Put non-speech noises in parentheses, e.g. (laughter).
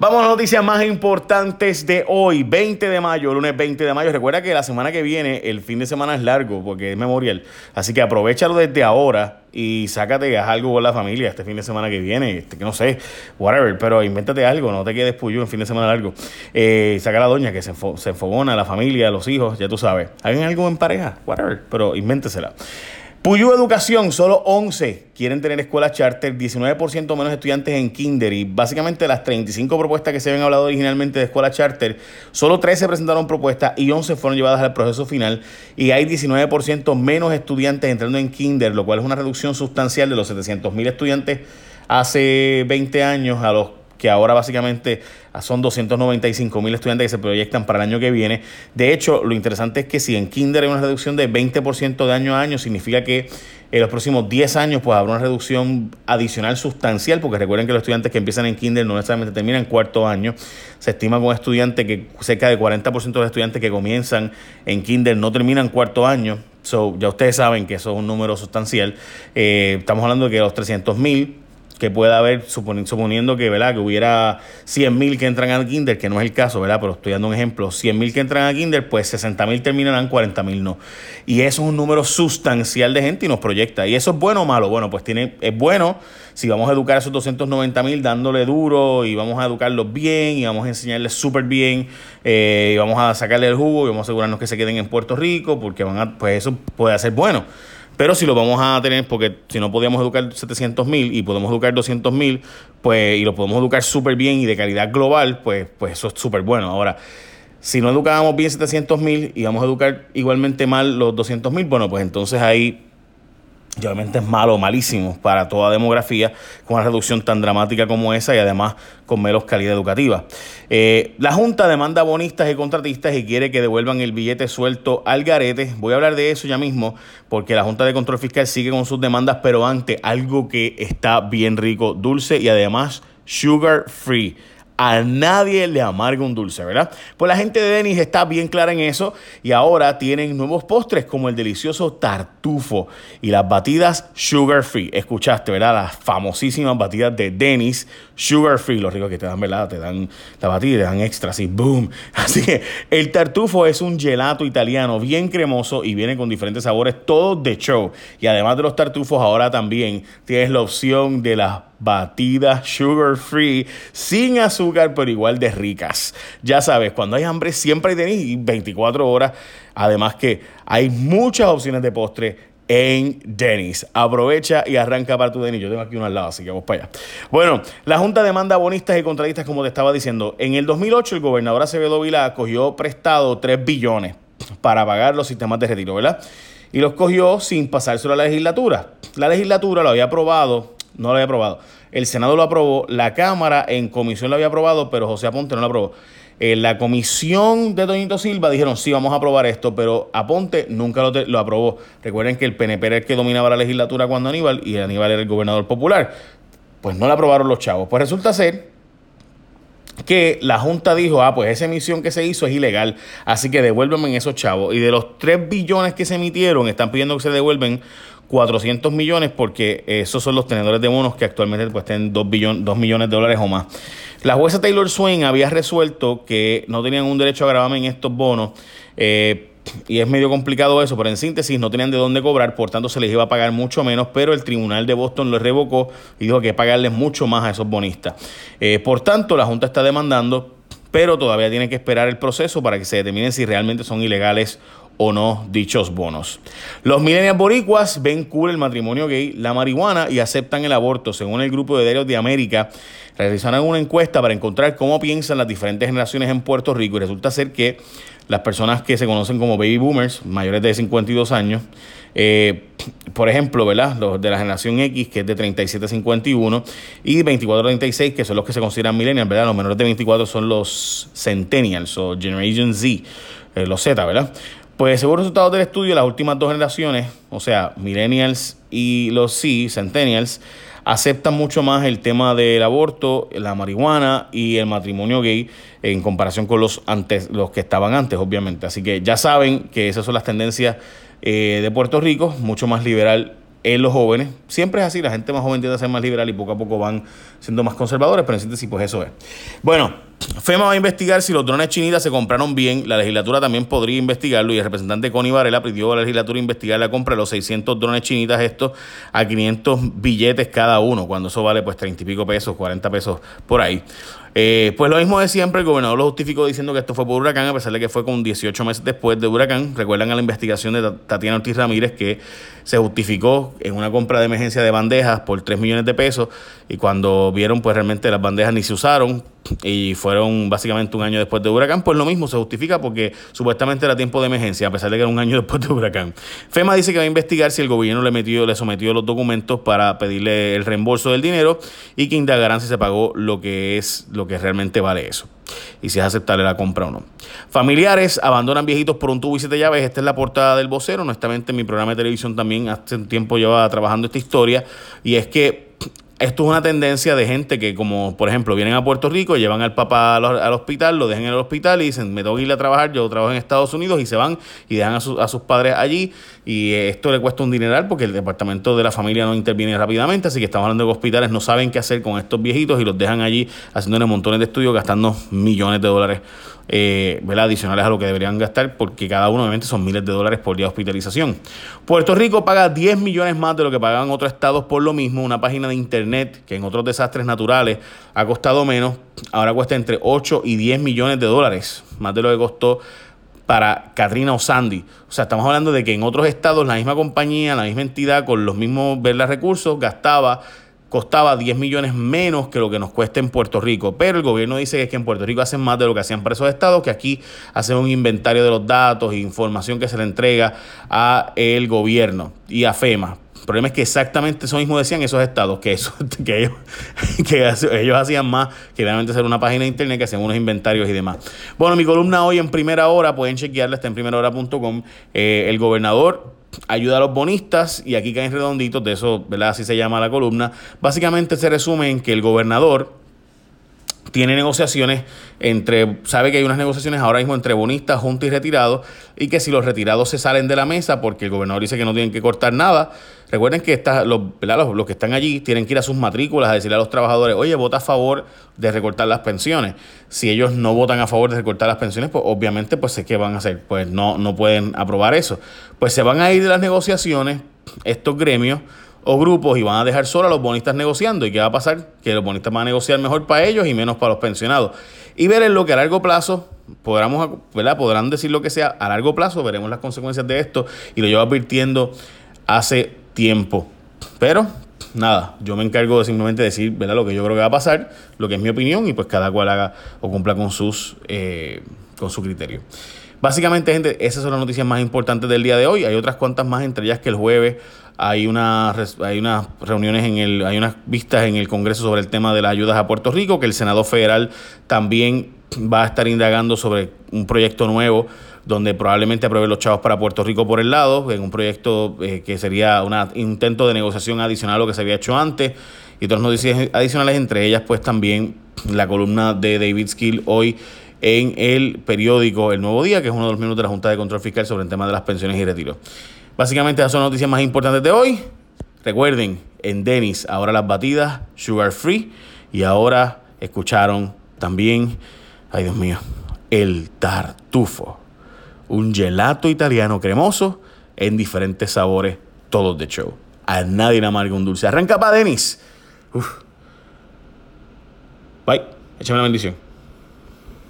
Vamos a las noticias más importantes de hoy, 20 de mayo, lunes 20 de mayo. Recuerda que la semana que viene, el fin de semana es largo porque es memorial. Así que aprovechalo desde ahora y sácate algo con la familia este fin de semana que viene. Este, que no sé, whatever, pero invéntate algo, no te quedes puyo en fin de semana largo. Eh, saca a la doña que se, se enfogona, la familia, los hijos, ya tú sabes. Hagan algo en pareja, whatever, pero invéntesela. Puyo Educación, solo 11 quieren tener escuelas charter, 19% menos estudiantes en kinder y básicamente las 35 propuestas que se habían hablado originalmente de escuelas charter, solo 13 presentaron propuestas y 11 fueron llevadas al proceso final y hay 19% menos estudiantes entrando en kinder, lo cual es una reducción sustancial de los 700 mil estudiantes hace 20 años a los que ahora básicamente son 295 mil estudiantes que se proyectan para el año que viene. De hecho, lo interesante es que si en Kinder hay una reducción de 20% de año a año, significa que en los próximos 10 años pues habrá una reducción adicional sustancial, porque recuerden que los estudiantes que empiezan en Kinder no necesariamente terminan cuarto año. Se estima con estudiantes que cerca de 40% de los estudiantes que comienzan en Kinder no terminan cuarto año. So, ya ustedes saben que eso es un número sustancial. Eh, estamos hablando de que los 300 mil que pueda haber, suponiendo que, ¿verdad? que hubiera 100.000 que entran a Kinder, que no es el caso, ¿verdad? pero estoy dando un ejemplo, 100.000 que entran a Kinder, pues 60.000 terminarán, 40.000 no. Y eso es un número sustancial de gente y nos proyecta. ¿Y eso es bueno o malo? Bueno, pues tiene, es bueno si vamos a educar a esos 290.000 dándole duro y vamos a educarlos bien y vamos a enseñarles súper bien eh, y vamos a sacarle el jugo y vamos a asegurarnos que se queden en Puerto Rico porque van a, pues eso puede ser bueno. Pero si lo vamos a tener, porque si no podíamos educar 700 mil y podemos educar 200 mil, pues, y lo podemos educar súper bien y de calidad global, pues, pues eso es súper bueno. Ahora, si no educábamos bien 700 mil y vamos a educar igualmente mal los 200 mil, bueno, pues entonces ahí y obviamente es malo, malísimo para toda demografía con una reducción tan dramática como esa y además con menos calidad educativa. Eh, la Junta demanda bonistas y contratistas y quiere que devuelvan el billete suelto al garete. Voy a hablar de eso ya mismo porque la Junta de Control Fiscal sigue con sus demandas, pero ante algo que está bien rico, dulce y además sugar free a nadie le amarga un dulce, ¿verdad? Pues la gente de Denis está bien clara en eso y ahora tienen nuevos postres como el delicioso tartufo y las batidas sugar free. Escuchaste, ¿verdad? Las famosísimas batidas de Denis sugar free, lo rico que te dan, ¿verdad? Te dan la batida, te dan extra, así, boom. (laughs) Así que el tartufo es un gelato italiano bien cremoso y viene con diferentes sabores, todos de show. Y además de los tartufos, ahora también tienes la opción de las batidas sugar free, sin azúcar, pero igual de ricas. Ya sabes, cuando hay hambre siempre hay tenis 24 horas. Además que hay muchas opciones de postre en Denis. Aprovecha y arranca para tu Denis. Yo tengo aquí uno al lado, así que vamos para allá. Bueno, la Junta demanda bonistas y contratistas, como te estaba diciendo. En el 2008, el gobernador Acevedo Vila cogió prestado 3 billones para pagar los sistemas de retiro, ¿verdad? Y los cogió sin pasárselo a la legislatura. La legislatura lo había aprobado no lo había aprobado. El Senado lo aprobó, la Cámara en comisión lo había aprobado, pero José Aponte no lo aprobó. En la comisión de Doñito Silva dijeron, sí, vamos a aprobar esto, pero Aponte nunca lo, lo, aprobó. Recuerden que el PNP era el que dominaba la legislatura cuando Aníbal y Aníbal era el gobernador popular. Pues no la aprobaron los chavos. Pues resulta ser que la Junta dijo, ah, pues esa emisión que se hizo es ilegal, así que devuélveme esos chavos. Y de los 3 billones que se emitieron, están pidiendo que se devuelven 400 millones porque esos son los tenedores de bonos que actualmente tienen 2, 2 millones de dólares o más. La jueza Taylor Swain había resuelto que no tenían un derecho a grabarme en estos bonos. Eh, y es medio complicado eso, pero en síntesis no tenían de dónde cobrar, por tanto se les iba a pagar mucho menos, pero el tribunal de Boston lo revocó y dijo que pagarles mucho más a esos bonistas. Eh, por tanto, la Junta está demandando, pero todavía tiene que esperar el proceso para que se determine si realmente son ilegales o no dichos bonos. Los millennials boricuas ven cool el matrimonio gay, la marihuana y aceptan el aborto. Según el grupo de diarios de América, realizaron una encuesta para encontrar cómo piensan las diferentes generaciones en Puerto Rico y resulta ser que las personas que se conocen como baby boomers, mayores de 52 años, eh, por ejemplo, ¿verdad? Los de la generación X, que es de 37 a 51, y 24 a 36, que son los que se consideran millennials, ¿verdad? Los menores de 24 son los centennials o Generation Z, eh, los Z, ¿verdad? Pues según resultados del estudio, las últimas dos generaciones, o sea, millennials y los C, centennials, aceptan mucho más el tema del aborto, la marihuana y el matrimonio gay en comparación con los antes, los que estaban antes, obviamente. Así que ya saben que esas son las tendencias eh, de Puerto Rico, mucho más liberal en los jóvenes. Siempre es así, la gente más joven tiende a ser más liberal y poco a poco van siendo más conservadores, pero en síntesis, pues eso es. Bueno, FEMA va a investigar si los drones chinitas se compraron bien. La legislatura también podría investigarlo y el representante Connie Varela pidió a la legislatura investigar la compra de los 600 drones chinitas estos a 500 billetes cada uno, cuando eso vale pues 30 y pico pesos, 40 pesos por ahí. Eh, pues lo mismo de siempre, el gobernador lo justificó diciendo que esto fue por huracán, a pesar de que fue con 18 meses después de huracán. Recuerdan a la investigación de Tatiana Ortiz Ramírez que se justificó en una compra de emergencia de bandejas por 3 millones de pesos y cuando vieron pues realmente las bandejas ni se usaron y fueron básicamente un año después de huracán, pues lo mismo se justifica porque supuestamente era tiempo de emergencia, a pesar de que era un (laughs) año después de huracán. FEMA dice que va a investigar si el gobierno le, metió, le sometió los documentos para pedirle el reembolso del dinero y que indagarán si se pagó lo que es lo que realmente vale eso y si es aceptable la compra o no. Familiares abandonan viejitos por un tubo y siete llaves. Esta es la portada del vocero. Honestamente, mi programa de televisión también hace un tiempo lleva trabajando esta historia. Y es que esto es una tendencia de gente que, como por ejemplo, vienen a Puerto Rico, llevan al papá al, hospital, lo dejan en el hospital y dicen, me tengo que ir a trabajar, yo trabajo en Estados Unidos y se van y dejan a, a sus padres allí y esto le cuesta un dineral porque el departamento de la familia no interviene rápidamente, así que estamos hablando de hospitales no saben qué hacer con estos viejitos y los dejan allí haciéndole montones de estudios, gastando millones de dólares eh, adicionales a lo que deberían gastar, porque cada uno obviamente son miles de dólares por día de hospitalización. Puerto Rico paga 10 millones más de lo que pagaban otros estados por lo mismo. Una página de internet que en otros desastres naturales ha costado menos, ahora cuesta entre 8 y 10 millones de dólares, más de lo que costó para Katrina o Sandy. O sea, estamos hablando de que en otros estados la misma compañía, la misma entidad, con los mismos recursos, gastaba costaba 10 millones menos que lo que nos cuesta en Puerto Rico. Pero el gobierno dice que, en Puerto Rico hacen más de lo que hacían para esos estados, que aquí hacen un inventario de los datos e información que se le entrega a el gobierno y a FEMA. Problema es que exactamente eso mismo decían esos estados, que, eso, (laughs) que, ellos, que ellos hacían más que realmente hacer una página de internet, que hacían unos inventarios y demás. Bueno, mi columna hoy en primera hora, pueden chequearla, está en primerahora.com. Eh, el gobernador ayuda a los bonistas y aquí caen redonditos, de eso, ¿verdad? Así se llama la columna. Básicamente se resume en que el gobernador tiene negociaciones entre, sabe que hay unas negociaciones ahora mismo entre bonistas, juntos y retirados, y que si los retirados se salen de la mesa porque el gobernador dice que no tienen que cortar nada, recuerden que los, los, que están allí tienen que ir a sus matrículas a decirle a los trabajadores, oye, vota a favor de recortar las pensiones. Si ellos no votan a favor de recortar las pensiones, pues obviamente, pues ¿qué van a hacer? Pues no, no pueden aprobar eso. Pues se van a ir de las negociaciones estos gremios o grupos y van a dejar solo a los bonistas negociando. ¿Y qué va a pasar? Que los bonistas van a negociar mejor para ellos y menos para los pensionados. Y ver en lo que a largo plazo, ¿verdad? podrán decir lo que sea, a largo plazo veremos las consecuencias de esto y lo llevo advirtiendo hace tiempo. Pero nada, yo me encargo de simplemente decir ¿verdad? lo que yo creo que va a pasar, lo que es mi opinión y pues cada cual haga o cumpla con, sus, eh, con su criterio. Básicamente, gente, esas son las noticias más importantes del día de hoy. Hay otras cuantas más, entre ellas que el jueves hay, una, hay unas reuniones, en el, hay unas vistas en el Congreso sobre el tema de las ayudas a Puerto Rico, que el Senado Federal también va a estar indagando sobre un proyecto nuevo donde probablemente apruebe los chavos para Puerto Rico por el lado, en un proyecto eh, que sería un intento de negociación adicional a lo que se había hecho antes, y otras noticias adicionales, entre ellas pues también la columna de David Skill hoy en el periódico El Nuevo Día, que es uno de los miembros de la Junta de Control Fiscal sobre el tema de las pensiones y retiros. Básicamente esas son las noticias más importantes de hoy. Recuerden, en Denis, ahora las batidas sugar free. Y ahora escucharon también, ay Dios mío, el tartufo. Un gelato italiano cremoso en diferentes sabores, todos de show. A nadie le amarga un dulce. Arranca para Denis. Bye. Échame la bendición.